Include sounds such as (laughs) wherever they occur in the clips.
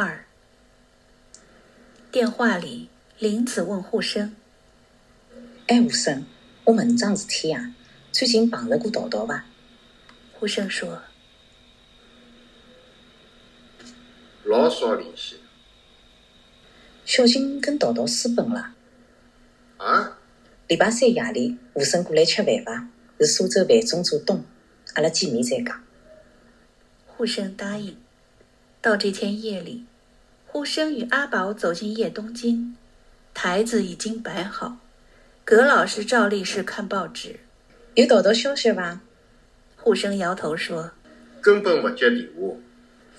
二。电话里，林子问护生：“哎，护生，我问桩事体啊，最近碰着过桃桃伐？”护生说：“老少联系。”小静跟桃桃私奔了。啊？礼拜三夜里，护生过来吃饭伐？是苏州饭中做东，阿拉见面再讲。护生答应。到这天夜里，护生与阿宝走进叶东京，台子已经摆好，葛老师照例是看报纸。有桃桃消息伐？护生摇头说：“根本不接电话。”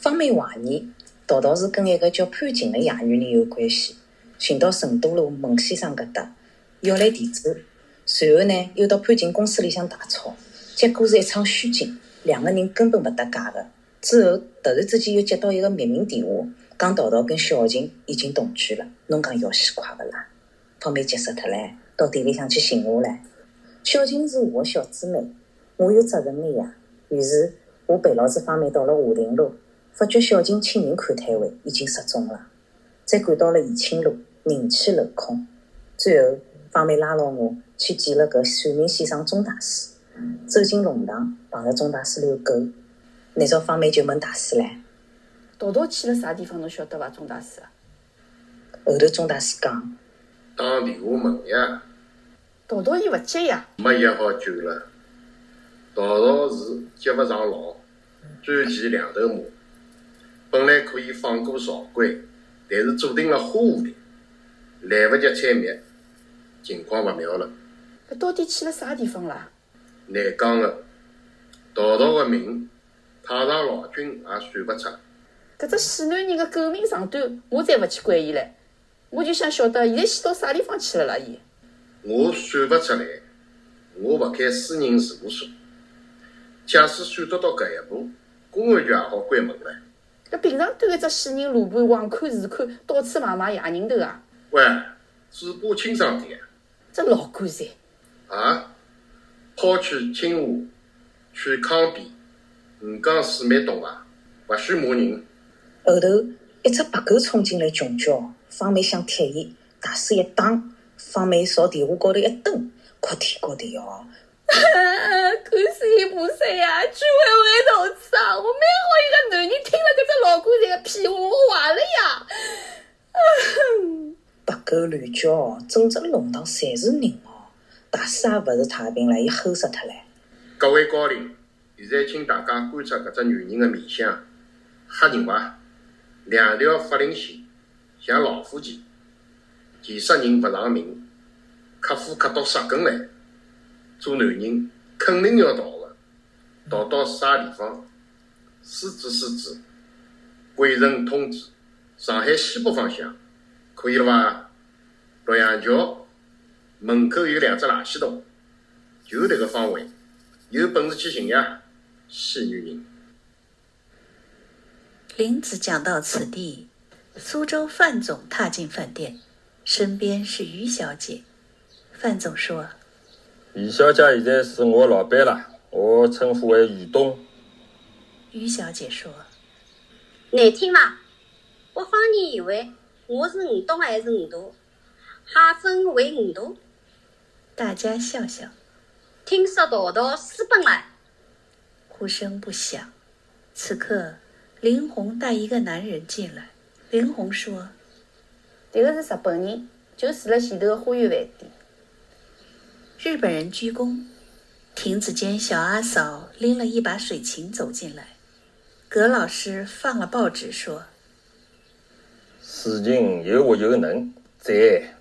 方梅怀疑桃桃是跟一个叫潘静的野女人有关系，寻到成都路孟先生搿搭，要来地址，随后呢又到潘静公司里向大吵，结果是一场虚惊，两个人根本勿搭界的。之后突然之间又接到一个匿名电话，讲桃桃跟小晴已经同居了。侬讲要死快勿啦？方梅急死脱唻，到店里向去寻我唻。小晴是我的小姊妹，我有责任的呀。于是我陪牢子方梅到了华亭路，发觉小晴请人看摊位，已经失踪了。再赶到了宜庆路，人去楼空。最后方梅拉牢我去见了搿算命先生钟大师，走进龙堂，碰着钟大师遛狗。那朝方梅就问大师唻：“桃桃去了啥地方？侬晓得伐，钟大师？”后头钟大师讲：“打电话问呀。”桃桃伊勿接呀。没约好久了。桃桃是接勿上牢，专骑两头马，本来可以放过曹关，但是注定了花蝴蝶，来勿及采蜜，情况勿妙了。搿到底去了啥地方啦？难讲个，桃桃个命。太上老君也算勿出。搿只死男人个狗命长短，我才勿去管伊唻。我就想晓得，现在死到啥地方去了啦？伊。我算勿出来，我勿开私人事务所。假使算得到搿一步，公安局也好关门了。搿平常端一只死人罗盘横看竖看，到处买卖野人头啊！喂，嘴巴清爽点。这老干噻。啊？抛去清华，去康边，五江水蛮多啊，勿许骂人。后头一只白狗冲进来穷叫，方梅想踢伊，大师一打，方梅朝电话高头一蹲，哭天哭地哦。看世音菩萨呀，居委会同志啊！我蛮好一个男人，听了搿只老古人的屁话，我坏了呀！(laughs) 白狗乱叫，整只弄堂侪是人哦。大师也勿是太平了，伊吼死脱了。各位高龄。现在，请大家观察搿只女人的面相，吓人伐？两条法令线，像老虎钳，钳杀人勿偿命，克夫克到杀根来。做男人肯定要逃的，逃到啥地方？狮子狮子，贵人通知，上海西北方向，可以了伐？洛阳桥门口有两只垃圾桶，就迭个方位，有本事去寻呀！死女人。林子讲到此地，苏州范总踏进饭店，身边是于小姐。范总说：“于小姐现在是我老板了，我称呼为于东。”于小姐说：“难听伐？我方人以为我是吴东还是吴大？哈分为吴大？”大家笑笑。听说桃桃私奔了。呼声不响。此刻，林红带一个男人进来。林红说：“这个是日本人，就住了前头的花园饭店。”日本人鞠躬。亭子间，小阿嫂拎了一把水琴走进来。葛老师放了报纸说：“事情有我有能，在。”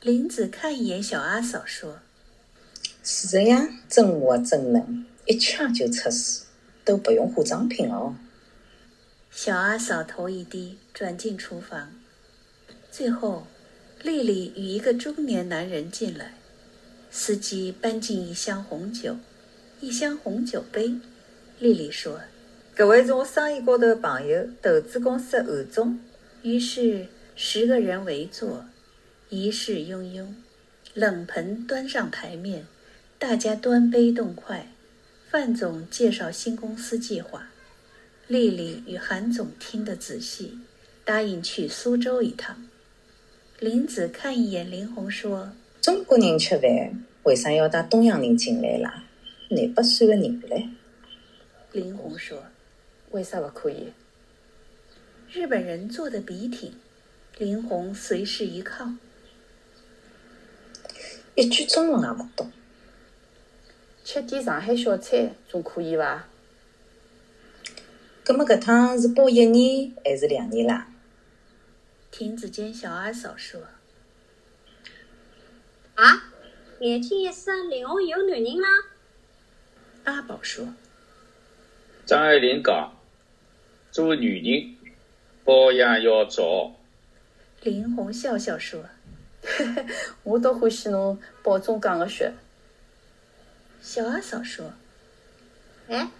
林子看一眼小阿嫂说：“是这样，真活真能。”一枪就出事，都不用化妆品哦。小阿嫂头一低，转进厨房。最后，丽丽与一个中年男人进来。司机搬进一箱红酒，一箱红酒杯。丽丽说：“各位是我生意高头的朋友，投资公司的韩总。”于是十个人围坐，仪式庸庸。冷盆端上台面，大家端杯动筷。范总介绍新公司计划，丽丽与韩总听得仔细，答应去苏州一趟。林子看一眼林红，说中国人吃饭为啥要带东洋人进来啦？廿八岁的人嘞，：“林红说，为啥不可以？日本人坐得笔挺，林红随势一靠。一句中文也勿懂。吃点上海小菜总可以伐？葛么搿趟是包一年还是两年啦？亭子间小阿嫂说啊，眼睛一湿，林红有男人啦？：“阿宝说，张爱玲讲，做女人保养要早。林红笑笑说，(laughs) 我倒欢喜侬保中讲个血。小阿嫂说，哎，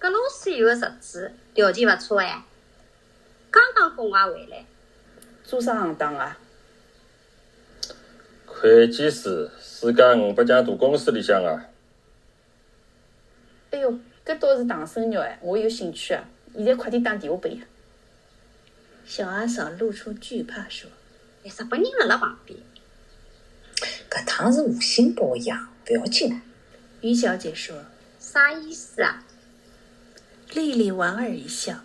搿老师有个侄子，条件勿错哎，刚刚国外回来，做啥行当啊？会计师，世界五百强大公司里向啊。哎哟，搿倒是唐僧肉哎，我有兴趣啊！现在快点打电话拨伊。小阿嫂露出惧怕说，哎，日本人辣辣旁边，搿趟是无心包养，勿要紧啊。于小姐说，啥意思啊？丽丽莞尔一笑，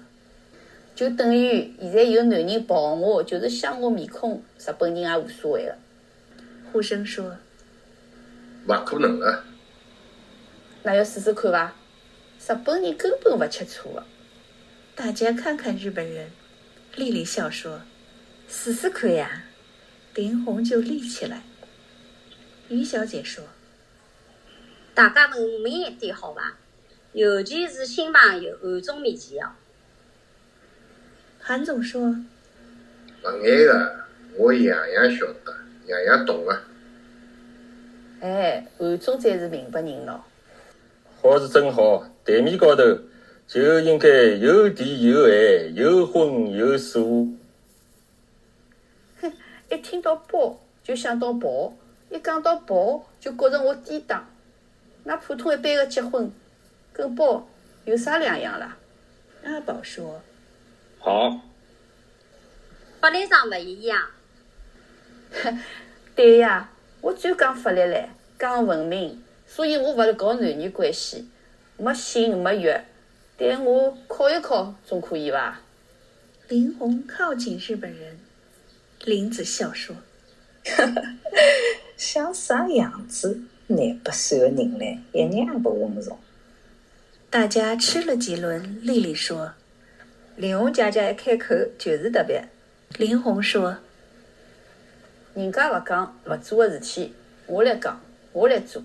就等于现在有男人抱我，就是想我面孔，日本人也无所谓了。呼声说，勿可能个。那要试试看伐？日本人根本勿吃醋的。大家看看日本人。丽丽笑说，试试看呀。林红就立起来。于小姐说，大家文明一点好伐？尤其是新朋友韩总面前哦。韩总说，勿眼个，我样样晓得，样样懂个。哎，韩总才是明白人咯。好是真好，台面高头就应该有甜有咸，有荤有素。哼一听到包就想到跑，一讲到跑就觉着我低档。那普通一般的结婚跟包有啥两样啦？阿宝说，好，法律上勿一样，(laughs) 对呀，我专讲法律嘞，讲文明，所以我勿是搞男女关系，没性没欲，但我靠一靠总可以伐？林红靠近日本人，林子笑说，(laughs) 像啥样子？廿八岁的人唻，一眼也不温柔。大家吃了几轮。丽丽说，林红姐姐一开口就是特别。林红说，人家勿讲勿做个事体，我来讲，我来做。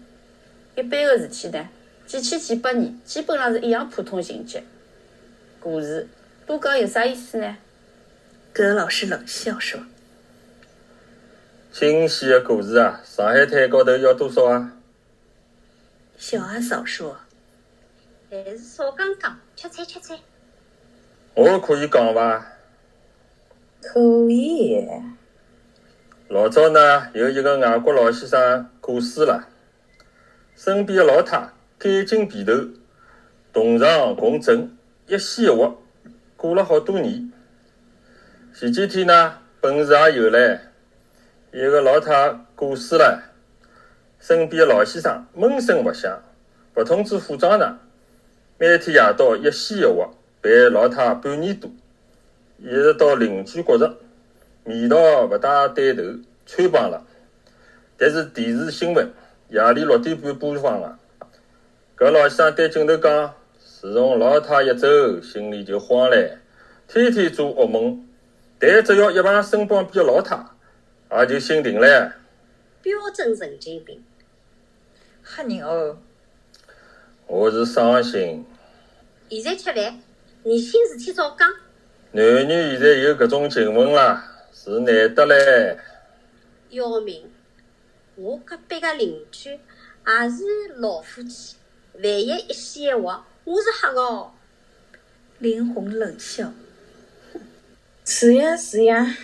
一般个事体呢，几千几百年，基本上是一样普通情节。故事多讲有啥意思呢？葛老师冷笑说，新鲜的故事啊，上海滩高头要多少啊？小阿嫂说，还是少讲讲，吃菜吃菜。我可以讲伐？可以，老早呢，有一个外国老先生过世了，身边的老太赶紧皮头，同床共枕，一死一活，过了好多年。前几天呢，本市也有唻，一个老太过世了，身边的老先生闷声勿响，勿通知副厂长，每天夜到一吸一活，陪老太半年多，一直到邻居觉着味道勿大对头，穿帮了。但是电视新闻夜里六点半播放了，搿老先生对镜头讲：自从老太一走，心里就慌唻，天天做噩梦。但只要一碰身旁边的老太，也就心定了。标准神经病。吓人哦！我是伤心，现在吃饭，年轻事体早讲。男女现在有搿种情分啦，是难得嘞。要命！我隔壁个邻居也是老夫妻，万一一夕一活，我是吓个哦。林红冷笑，是呀是呀，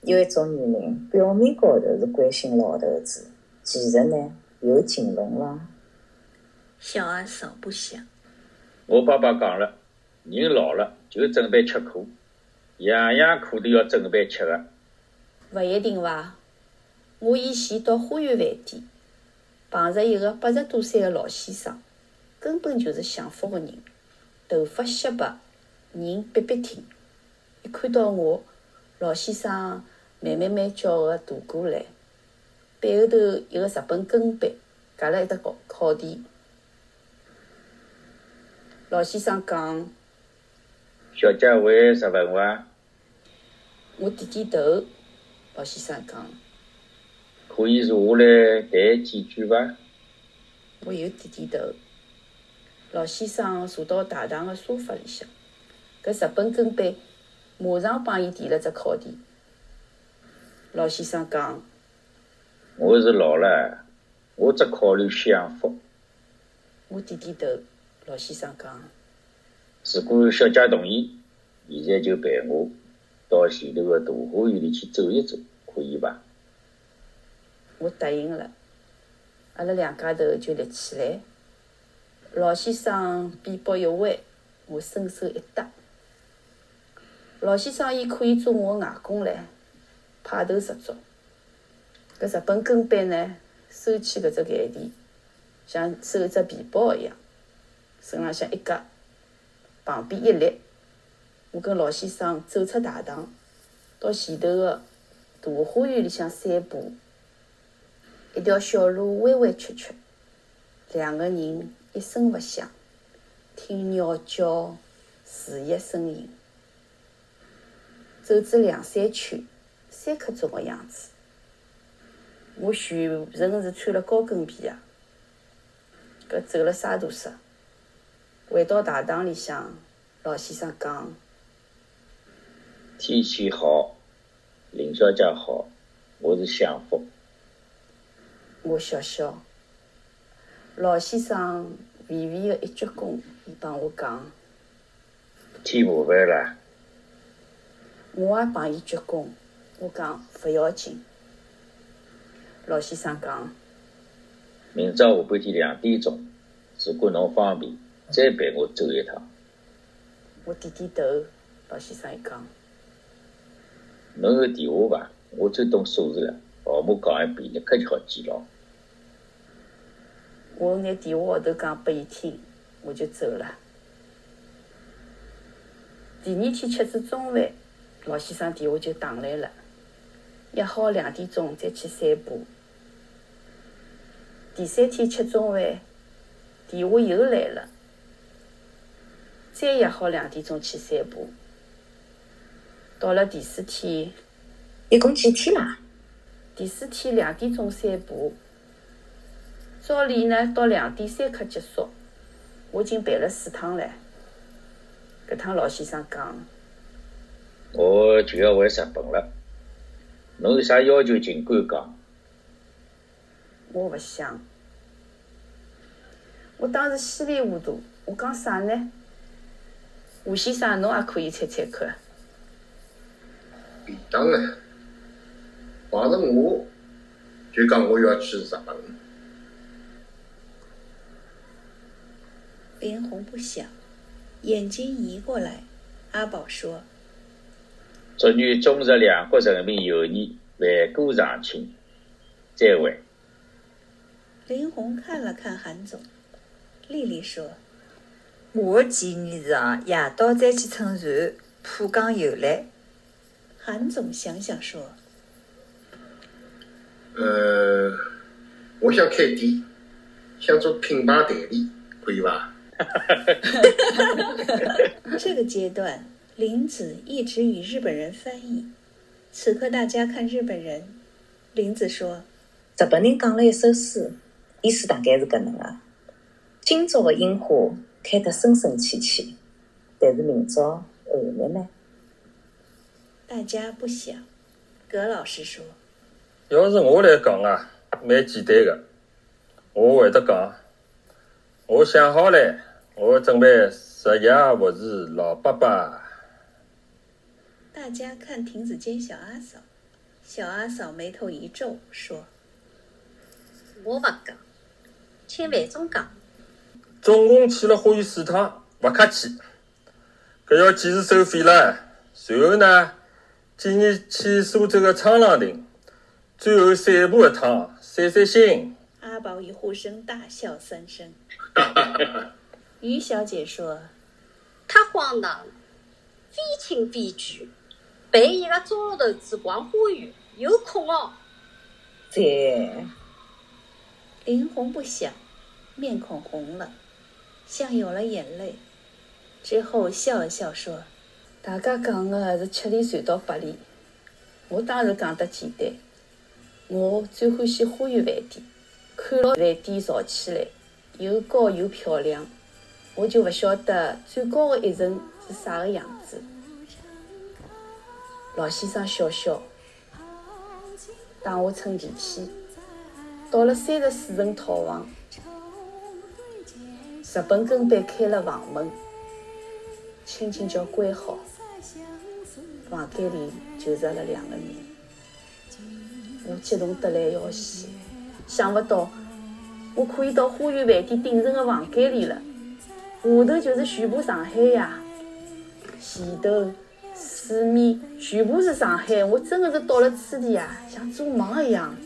有一种女人，表面高头是关心老头子，其实呢有情分啦。小阿嫂不想。我爸爸讲了，人老了就准备吃苦，样样苦都要准备吃的。勿一定伐？我以前到花园饭店，碰着一个八十多岁个老先生，根本就是享福个人，头发雪白，人笔笔挺。一看到我，老先生慢慢慢叫个大过来，背后头一个日本跟班，夹了一沓烤烤钿。老先生讲，小姐会日文伐？我点点头。老先生讲，可以坐下来谈几句伐？我又点点头。老先生坐到大堂个沙发里向，搿日本跟班马上帮伊递了只烤钿。老先生讲，我是老了，我只考虑享福。我点点头。老先生讲，如果小姐同意，现在就陪我到前头个大花园里去走一走，可以伐？我答应了。阿拉两家头就立起来。老先生臂膊一弯，我伸手一搭。老先生伊可以做我外公唻，派头十足。搿日本跟班呢，收起搿只眼钿，像收一只皮包一样，身浪向一夹，旁边一立。我跟老先生走出大堂，到前头个大花园里向散步。一条小路弯弯曲曲，两个人一声勿响，听鸟叫、树叶声音。走至两三圈，三刻钟个样子。我全程是穿了高跟皮啊！搿走了啥大事？回到大堂里向，老先生讲。天气好，林小姐好，我是享福。我笑笑。老先生微微的一鞠躬，伊帮我讲：添麻烦了。我也帮伊鞠躬，我讲勿要紧。老先生讲：明朝下半天两点钟，如果侬方便，再陪我走一趟。我点点头。老先生伊讲。侬有电话伐？我最懂数字了，号码讲一遍，立刻就好记牢。我拿电话号头讲拨伊听，我就走了。第二天吃子中饭，老先生电话就打来了，约好两点钟再去散步。第三天吃中饭，电话又来了，再约好两点钟去散步。到了第四天，一共几天啦？第四天两点钟散步，照例呢到两点三刻结束。我已经办了四趟了。搿趟老先生讲，我就要回日本了。侬有啥要求尽管讲。我勿想。我当时稀里糊涂，我讲啥呢？吴先生，侬也可以猜猜看。便当呢？碰着我就讲我要去日本。林红不想，眼睛移过来。阿宝说：“祝愿中日两国人民友谊万古长青。”再会。林红看了看韩总，丽丽说：“我的建议是啊，夜到再去乘船浦江游来。”韩总想想说：“呃，我想开店，想做品牌代理，可以吧？” (laughs) 这个阶段，林子一直与日本人翻译。此刻大家看日本人，林子说：“日本人讲了一首诗，意思大概是搿能个：今朝的樱花开得深深浅浅，但是明朝后日呢？”大家不想，葛老师说：“要是我来讲啊，蛮简单的。我会得讲，我想好了，我准备十夜服侍老伯伯。”大家看亭子间小阿嫂，小阿嫂眉头一皱，说：“我勿讲，请万总讲。”总共去了花园四趟，勿客气。搿要几时收费了？随后呢，建议去苏州的沧浪亭，最后散步一趟，散散心。阿宝与护生大笑三声。(laughs) 于小姐说太荒唐了，非亲非故，陪一个糟老头子逛花园，有空哦。在林红不想，面孔红了，像有了眼泪。之后笑了笑说大家讲的是七里传到八里，我当然讲得简单。我最欢喜花园饭店，看牢饭店造起来又高又漂亮，我就勿晓得最高的一层是啥个样子。老先生笑笑，带我乘电梯，到了三十四层套房，日本跟班开了房门，轻轻叫关好，房间里就着了两个人。我激动得来要死，想不到我可以到花园饭店顶层的房间里了，下头就是全部上海呀，前头、四面全部是上海，我真的是到了此地啊，像做梦一样。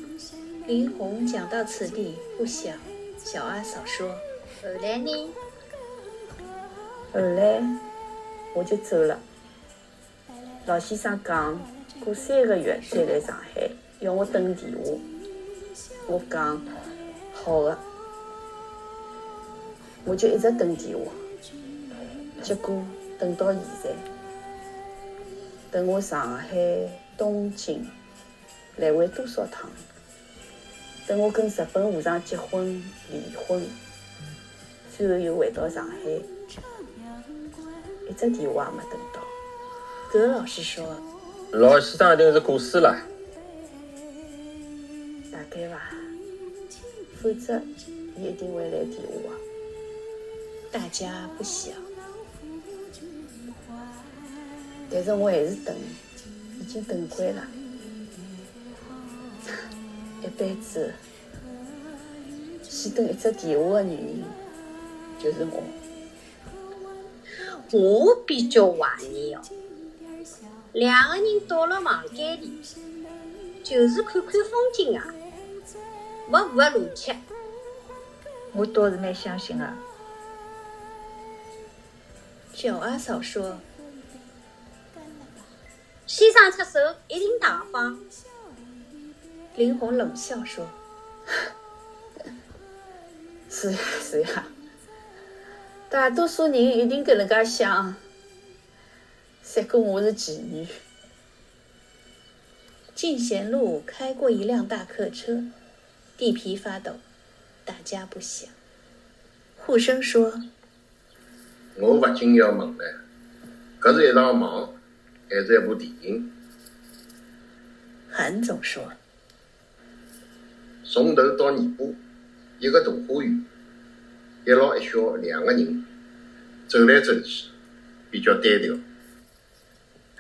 林红讲到此地不想，小阿嫂说后来呢？后来我就走了。老先生讲过三个月再来上海，要我等电话。我讲好的，我就一直等电话。结果等到现在，等我上海、东京来回多少趟？等我跟日本和尚结婚、离婚，最后又回到上海，一只电话也没等到。葛老师说老先生一定是过世了。大概伐，否则伊一定会来电话。大家不想，但是我还是等，已经等惯了。(laughs) 一辈子先等一只电话的女人，就是我。我比较怀疑哦，两个人到了房间里，就是看看风景啊，没符合逻辑。我倒是蛮相信的。小阿嫂说先生出手一定大方，林红冷笑说是呀是呀，大多数人一定搿能介想。三哥，我是妓女。进贤路开过一辆大客车，地皮发抖，大家不响。护生说我勿禁要问了，搿是一场梦，还是一部电影？韩总说从头到尾巴，一个大花园，一老一小两个人，走来走去，比较单调。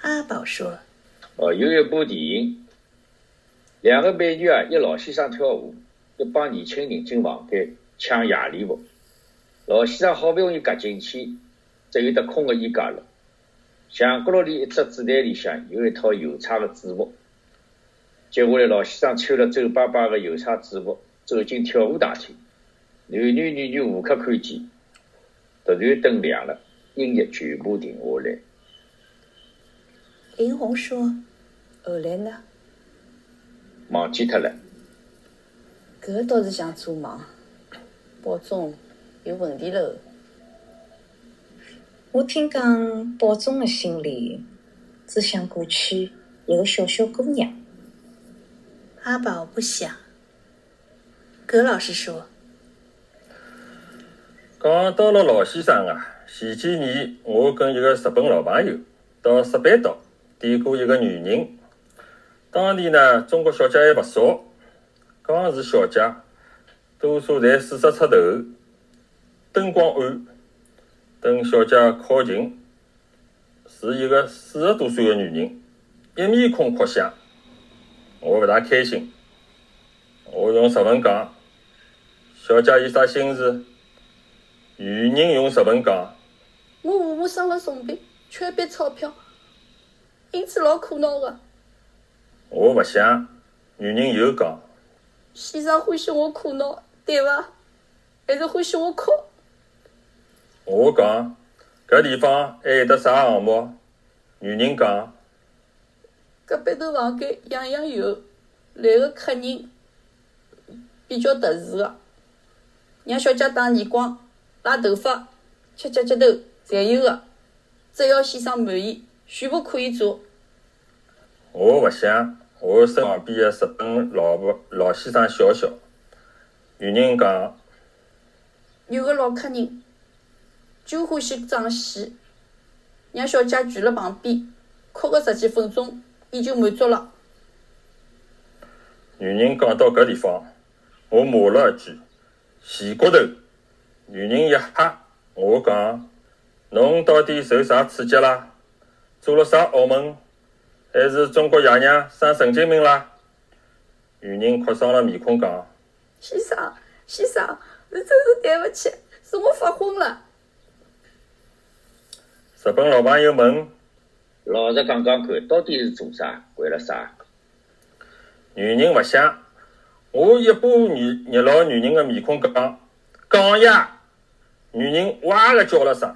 阿宝说哦，有一部电影，两个美女啊，一老先生跳舞，一帮年轻人进房间抢夜礼服。老先生好不容易夹进去，只有得空个衣架了。墙角落里一只纸袋里向有一套邮差的制服。接下来，老先生穿了皱巴巴的邮差制服，走进跳舞大厅，男男女女无可看见。突然灯亮了，音乐全部停下来。林红说后来呢？忘记脱了。搿倒是像做梦，保重有问题喽。我听讲，保总的心里只想过去一个小小姑娘。阿宝不想。葛老师说讲到了老先生啊，前几年我跟一个日本老朋友到石板岛点过一个女人。当地呢，中国小姐还勿少，讲是小姐，多数侪四十出头，灯光暗。等小姐靠近，是一个四十多岁的女人，一面孔哭相。我勿大开心，我用日文讲：“小姐有啥心事？”女人用日文讲：“我父母生了重病，缺一笔钞票，因此老苦恼个。我勿想。女人又讲：“先生欢喜我苦恼，对伐？还是欢喜我哭？”我讲：“搿地方还有得啥项目？”女人讲：“隔壁头房间样样有，来个客人比较特殊个，让小姐打耳光、拉头发、吃脚趾头，侪有个。只要先生满意，全部可以做。”我勿想。我身旁边的日本老婆老先生笑笑，女人讲：“有个老客人就欢喜装死，让小姐跪辣旁边，哭个十几分钟，伊就满足了。”女人讲到搿地方，我骂了一句：“贱骨头！”女人一吓，我讲：“侬到底受啥刺激啦？做了啥噩梦？”还是中国爷娘生神经病啦！女人哭丧了面孔讲：“先生，先生，是真是对勿起，是我发昏了。”日本老朋友问：“老实讲讲看，到底是做啥？为了啥？”女人勿想，我一把捏捏牢女人的面孔讲：“讲呀！”女人哇的叫了声，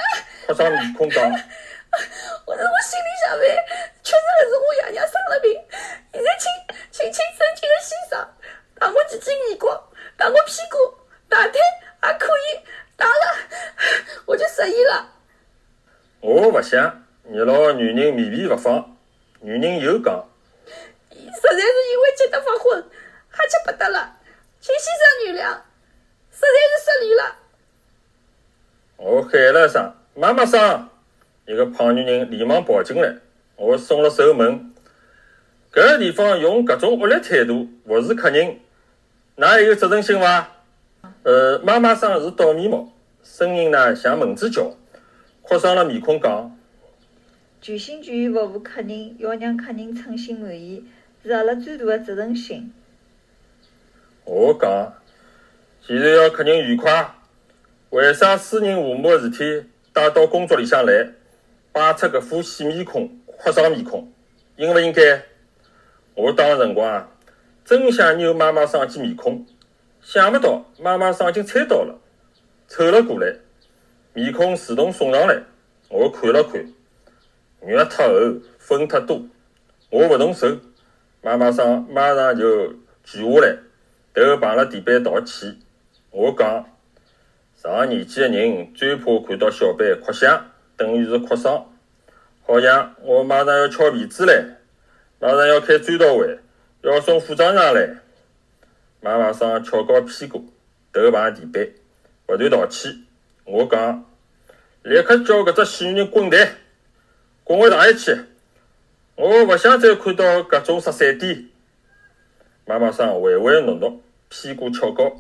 哭丧面孔讲。(laughs) 我是我心里想呗，确实还是我爷娘生了病，现在请请请尊敬的先生打我几记耳光，打我屁股、打腿还可以，打了我就失忆了。我不想，捏牢女人面皮不放，女人又讲，实在是因为急得发昏，哈气不得了，请先生原谅，实在是失礼了。我喊了一声妈妈桑。一个胖女人连忙跑进来，我松了手问：“搿个地方用搿种恶劣态度服侍客人，㑚还有责任心伐？”呃，妈妈桑是倒眉毛，声音呢像蚊子叫，哭丧了面孔讲：“全心全意服务客人，要让客人称心满意，是阿拉最大的责任心。”我讲：“既然要客人愉快，为啥私人父母的事体带到工作里向来？”摆出搿副死面孔、哭丧面孔，应勿应该？我当辰光啊，真想扭妈妈桑记面孔，想勿到妈妈桑已经猜到了，凑了过来，面孔自动送上来。我看了看，肉太厚，粉太多，我勿动手，妈妈桑马上就举下来，头碰了地板道歉。我讲，上年纪的人最怕看到小辈哭相。等于是哭丧，好像我马上要翘辫子嘞，马上要开追悼会，要送副厂长来。妈妈桑翘高屁股，头碰地板，不断道歉。我讲，立刻叫搿只死女人滚蛋，滚回上海去！我勿想再看到搿种十三点。妈妈桑唯唯诺诺，屁股翘高，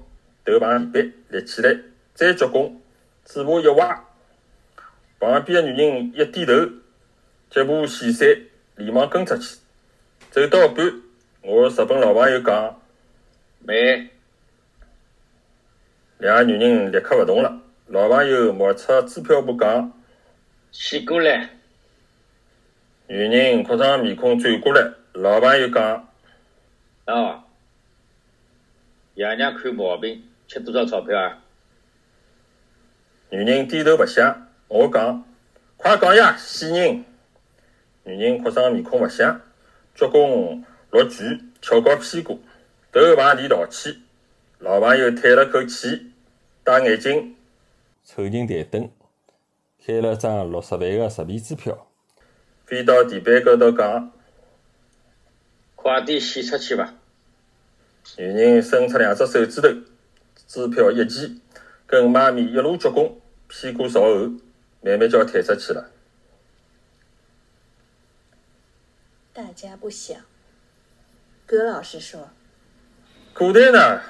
头碰地板，立起来，再鞠躬，嘴巴一歪。旁边的女人一低头，脚步细碎，连忙跟出去。走到一半，我日本老朋友讲：“没。”两个女人立刻勿动了。老朋友摸出支票簿讲：“起过来。”女人哭丧面孔转过来。老朋友讲：“哦，爷娘看毛病，吃多少钞票啊？”女人低头勿响。我讲，快讲呀，死人！女人哭丧面孔勿响，鞠躬落拳，翘高屁股，头碰地道歉。老朋友叹了口气，戴眼镜，凑近台灯，开了张六十万的十皮支票，飞到地板高头讲：“快点洗出去吧！”女人伸出两只手指头，支票一记，跟妈咪一路鞠躬，屁股朝后。慢慢就要退出去了。大家不想。葛老师说：“古代呢，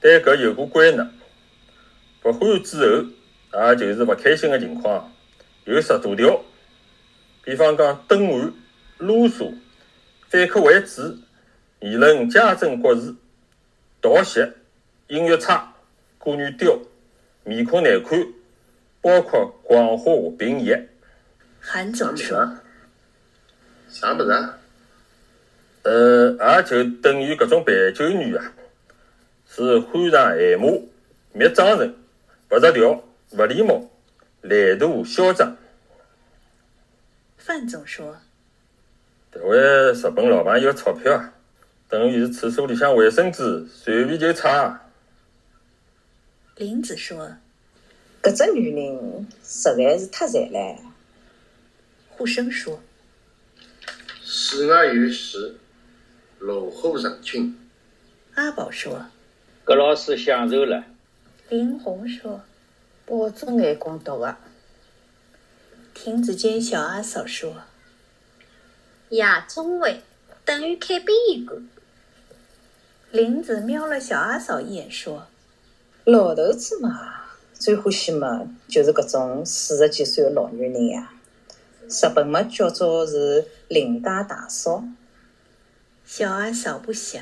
对搿有过规呢。不欢之后，也就是勿开心的情况，有十大条。比方讲，登岸、啰嗦、反客为主、议论家政国事、道谢、音乐差、歌女刁、面孔难看。”包括广化、平易，韩总说？啥物事啊？呃，也就等于搿种陪酒女啊，是欢上闲话，灭装成，勿着调，勿礼貌，懒惰嚣张。范总说迭位日本老朋友钞票啊，等于是厕所里向卫生纸随便就擦。林子说搿只女人实在是太馋了。护生说世外有时，炉火纯青。阿宝说搿老师享受了。林红说保重眼光毒个。亭子间小阿嫂说夜总会等于开殡仪馆。林子瞄了小阿嫂一眼说老头子嘛，最欢喜嘛就是搿种四十几岁的老女人呀。日本嘛叫做是邻家大嫂，小阿嫂不小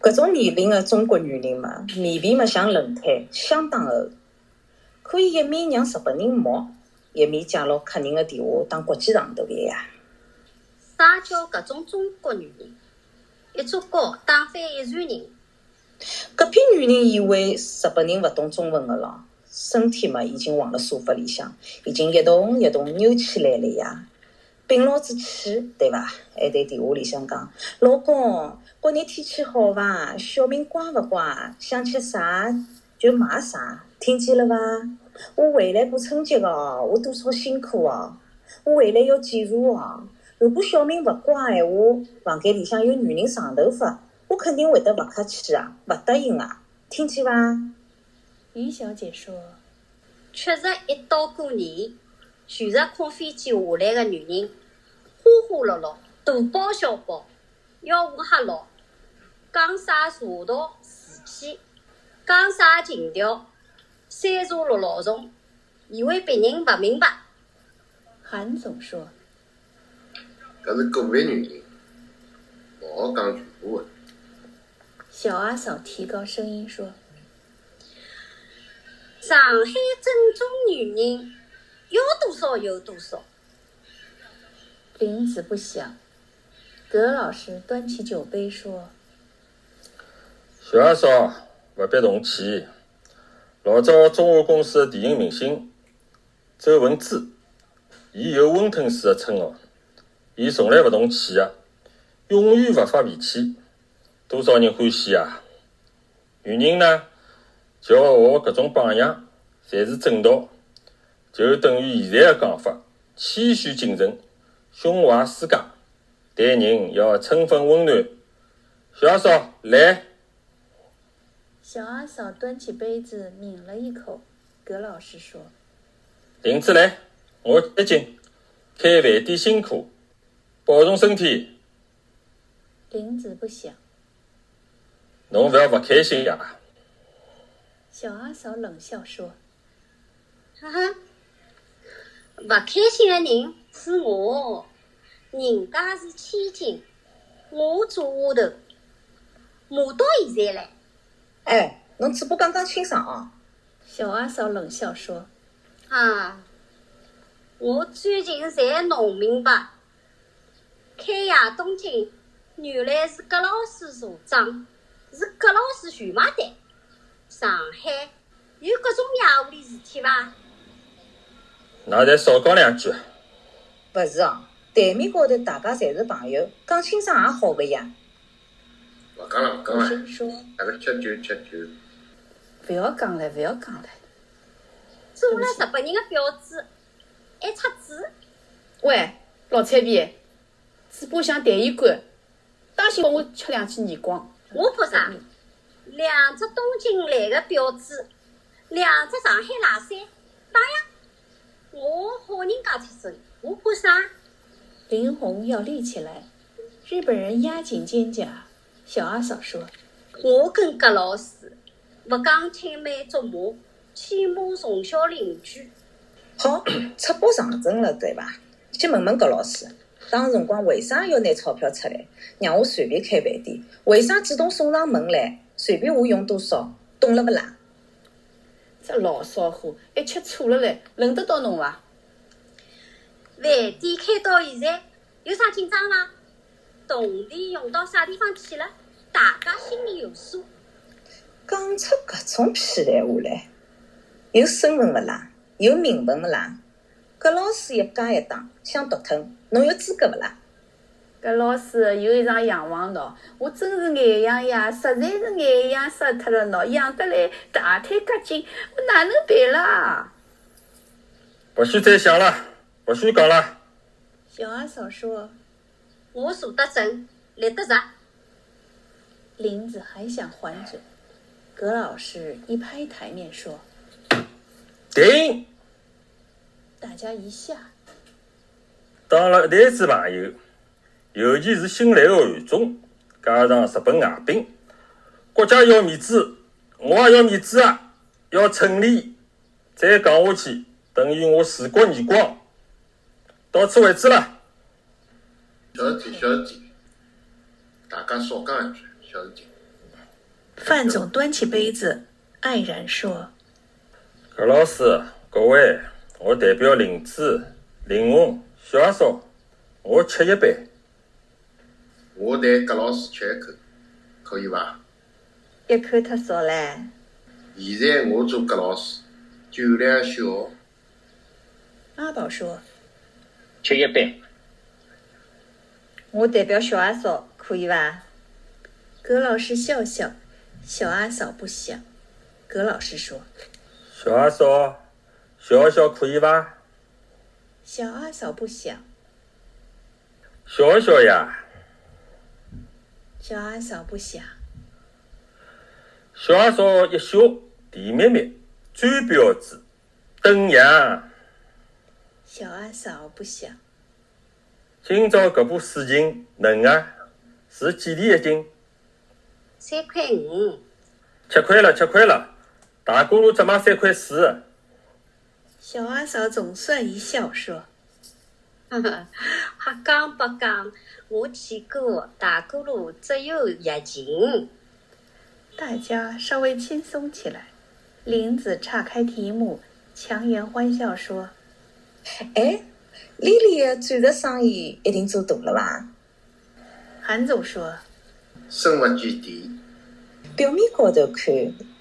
搿种年龄的中国女人嘛，面皮嘛像轮胎，相当厚，可以一面让日本人摸，一面借牢客人的电话打国际长途的呀。啥叫搿种中国女人？一竹篙打翻一船人。搿批女人以为日本人勿懂中文个咯，身体嘛已经往了沙发里向，已经一动一动扭起来了呀。摒牢子气，对伐？还在电话里向讲：“老公，国内天气好伐？小明乖勿乖？想吃啥就买啥，听见了伐？我回来过春节哦，我多少辛苦哦，我回来要检查哦。如果小明勿乖闲话，房间里向有女人长头发。”我肯定会得勿客气啊，勿答应啊，听见伐？于小姐说确实，一到过年，全是空飞机下来的女人，花花绿绿，大包小包，吆喝吓牢，讲啥茶道瓷器，讲啥情调，三茶六老虫，以为别人不明白。韩总说搿是个别女人，勿好讲全部的。小阿嫂提高声音说上海正宗女人，要多少有多少。林子不想。葛老师端起酒杯说小阿嫂，勿必动气。老早中华公司的电影明星周文珠，伊有温吞水的称号，伊从来勿动气个，永远勿发脾气，多少人欢喜啊！女人呢，就要学搿种榜样，才是正道。就等于现在的讲法，谦虚谨慎，胸怀世界，待人要春风温暖。小阿嫂，来。小阿嫂端起杯子抿了一口。葛老师说林子来，我接紧，开饭店辛苦，保重身体。林子不想。侬勿要勿开心呀！小阿嫂冷笑说。哈哈，勿开心的人是我，人家是千金，我做丫头，骂到现在嘞。哎，侬嘴巴讲讲清爽哦。小阿嫂冷笑说。啊，我最近才弄明白，开亚东京原来是葛老师所长，是葛老师全买单。上海有各种野狐狸事体伐？㑚再少讲两句。勿是哦，台面高头大家侪是朋友，讲清爽也好个呀。勿讲了，勿讲护了，生说大家吃酒吃酒。勿要讲了，勿要讲了。做了日本人的婊子，还插嘴。喂，老彩皮，嘴巴像痰盂罐，当心帮我吃两记耳光。我怕啥？两只东京来的婊子，两只上海垃圾，打呀！我好人家出身，我怕啥？林红要立起来，日本人压紧肩胛。小阿嫂说我跟葛老师不讲青梅竹马，起码从小邻居。好，(coughs) 出把长针了，对伐？去问问葛老师，当辰光为啥要拿钞票出来，让我随便开饭店？为啥主动送上门来？随便我用多少，懂了勿啦？这老骚货，还吃醋了嘞，轮得到侬伐？饭店开到现在有啥紧张伐？动力用到啥地方去了？大家心里有数。讲出搿种屁闲话来，有身份勿啦？有名分勿啦？搿老师一家一档，想独吞，侬有资格勿啦？搿老师有一场洋房喏，我真是眼痒呀，实在是眼痒死脱了喏，痒得来大腿夹紧，我哪能办啦？勿许再想了，勿许讲了。小阿嫂说我数得准，立得直。林子还想还嘴，葛老师一拍台面说停！大家一下。当了一代子朋友，尤其是新来的韩总，加上日本外宾，国家要面子，我也要面子啊！要称礼，再讲下去等于我自国耳光。到此为止了。小事体，小事体，大家少讲一句，小事体。范总端起杯子，黯然说葛老师，各位，我代表林子、林红、小阿嫂，我吃一杯。我代葛老师吃一口，可以伐？一口太少唻。现在我做葛老师，酒量小，阿宝说吃一杯。我代表小阿嫂，可以伐？葛老师笑笑，小阿嫂不想。葛老师说小阿嫂，小小可以伐？小阿嫂不想。小小呀，小阿嫂不想。小阿嫂一笑，甜蜜蜜，最标致，等样。小阿嫂不想。今朝搿把水芹嫩啊，是几钿一斤？三块五。吃亏了，吃亏了，大公路只卖三块四。小阿嫂总算一笑说瞎讲八讲，我去过大沽路只有一斤。大家稍微轻松起来。林子岔开题目，强颜欢笑说哎，丽丽的钻石生意一定做大了吧？韩总说深不见底，表面高头看，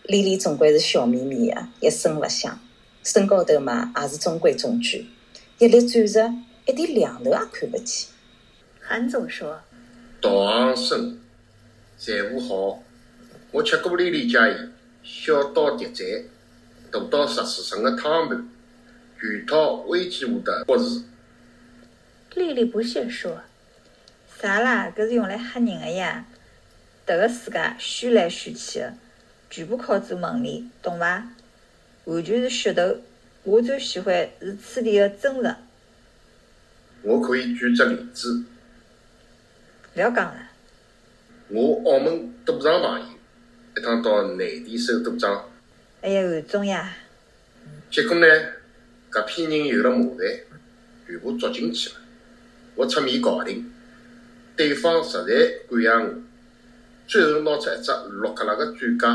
丽丽总归是笑眯眯的，一声勿响。身高头嘛，也是中规中矩。一粒钻石，一点两头也看不起。韩总说道行深，财务好。我吃过丽丽家宴，小到碟菜，大到十四层的汤盘，全套微机化的博士。丽丽不屑说啥啦？搿是用来吓人的呀！迭个世界虚来虚去的，全部靠做门面，懂伐？完全是噱头。我最喜欢是此地的真实。我可以举只例子，勿要讲了，我澳门赌场朋友一趟到内地收赌场，哎呀，韩总呀，结果呢，搿批人有了麻烦，全部捉进去了。我出面搞定，对方实在感谢我，最后拿出一只六克拉的钻戒，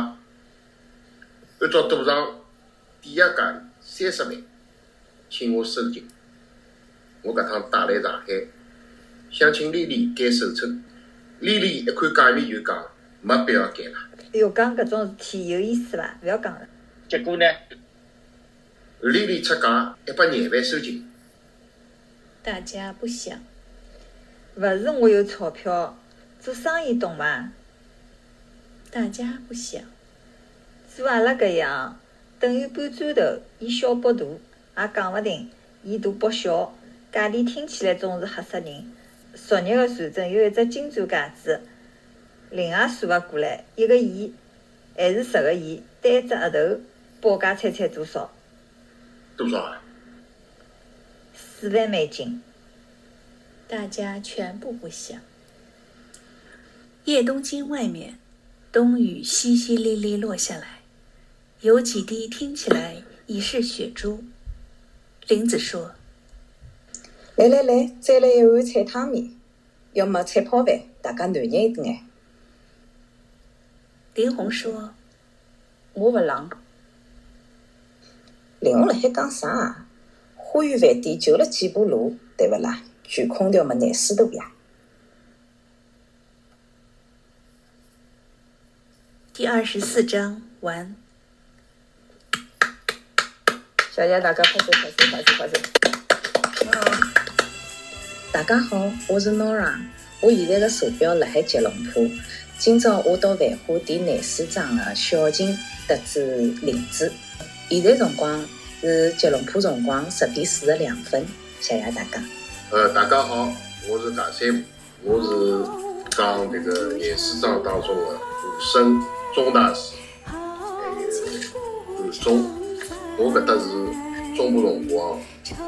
按照赌场抵押价三十万，请我收紧。我搿趟带来上海，想请丽丽改手册。丽丽一看价钿就讲没必要改了。哎哟，讲搿种事体有意思伐？勿要讲了。结果呢？丽丽出价一百廿万收进，大家不想。勿是我有钞票，做生意懂伐？大家不想。做阿拉搿样，等于搬砖头，以小博大，也讲勿定以大博小。价钿听起来总是吓死人。昨日个传真有一只金钻戒指，另也算勿过来，一个亿，还是十个亿，单只额头，报价猜猜多少？多少啊？四万美金。大家全部不想。夜东京外面，冬雨淅淅沥沥落下来，有几滴听起来已是血珠。林子说来来来，再来一碗菜汤面，要么菜泡饭，大家男人一点眼。：“林红说我不冷。林红辣海讲啥啊？花园饭店就了几步路，对勿啦？全空调么廿四度呀。第二十四章完。谢谢大家拍手拍手拍手拍手。大家好，我是 Nora，我现在的坐标辣海吉隆坡。今朝我到繁花店廿四张的小晴得知荔枝。现在辰光是吉隆坡辰光十点四十两分，谢谢大家。呃，大家好，我是大三五，我是讲这个廿四章当中的武生钟大师，还有韩松，我搿搭是中部辰光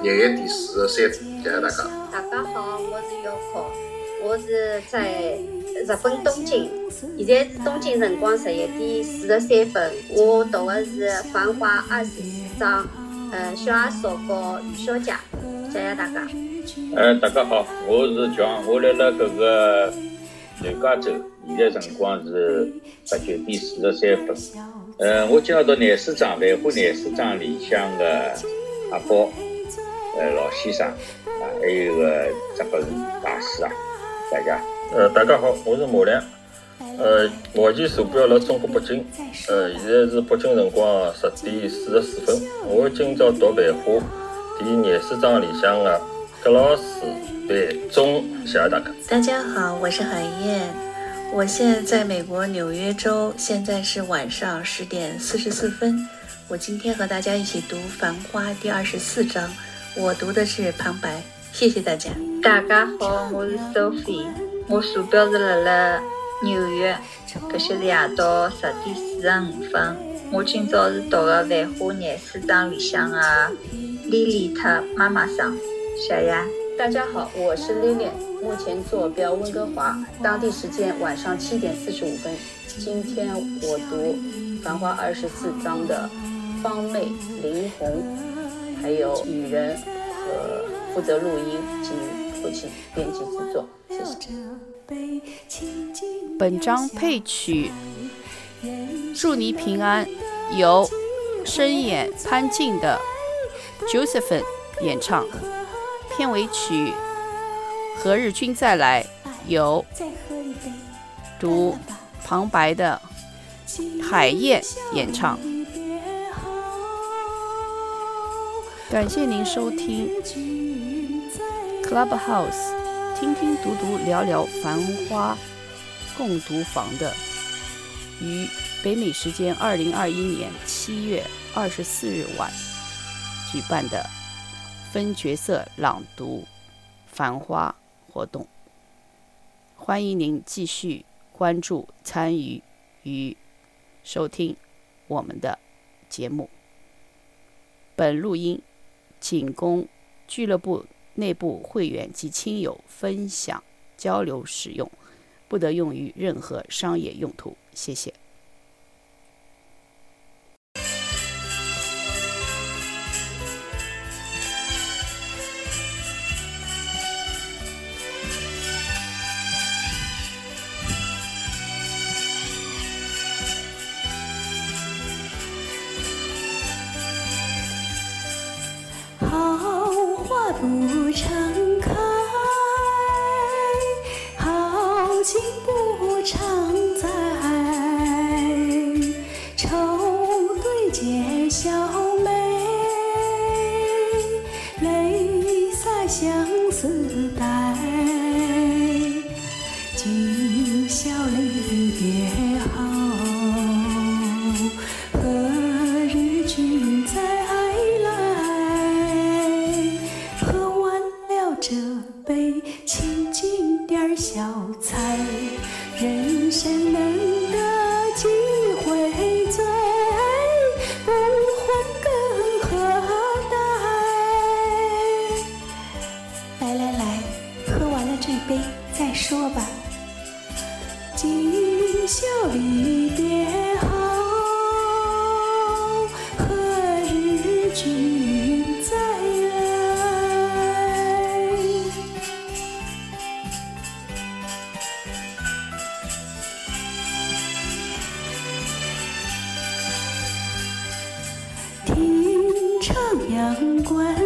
廿一点四十三分，谢谢大家。大家好，我是姚考，我是在日本东京，现在是东京辰光十一点四十三分。我读的是《繁花》二十四章，呃，小阿嫂和余小姐，谢谢大家。呃，大家好，我是强，我辣辣搿个南加州，现在辰光是十九点四十三分。呃，我今朝到廿四章《繁花》廿四章里向的阿宝，呃，老先生啊，还有个日本大师啊，大家。呃，大家好，我是马亮。呃，目前坐标辣中国北京。呃，现在是北京辰光十点四十四分。我今朝读《繁花》第廿四章里向的葛老师范中，谢谢大家。大家好，我是海燕，我现在在美国纽约州，现在是晚上十点四十四分。我今天和大家一起读《繁花》第二十四章，我读的是旁白，谢谢大家。大家好，我是 Sophie，我鼠标是辣辣纽约，搿些是夜到十点四十五分。我今朝是读的《繁花》廿四章里向的莉莉特妈妈桑，谢谢。大家好，我是 Lilian，目前坐标温哥华，当地时间晚上七点四十五分。今天我读《繁花》二十四章的方妹、林红，还有女人和负责录音及后期编辑制作，谢谢。本章配曲《祝你平安》由声演潘静的 Josephine 演唱，片尾曲《何日君再来》由读旁白的海燕演唱。感谢您收听 Clubhouse，听听读读聊聊繁花共读房的于北美时间二零二一年七月二十四日晚举办的分角色朗读《繁花》活动，欢迎您继续关注、参与与收听我们的节目。本录音仅供俱乐部内部会员及亲友分享交流使用，不得用于任何商业用途。谢谢。不常开，好景不常阳关。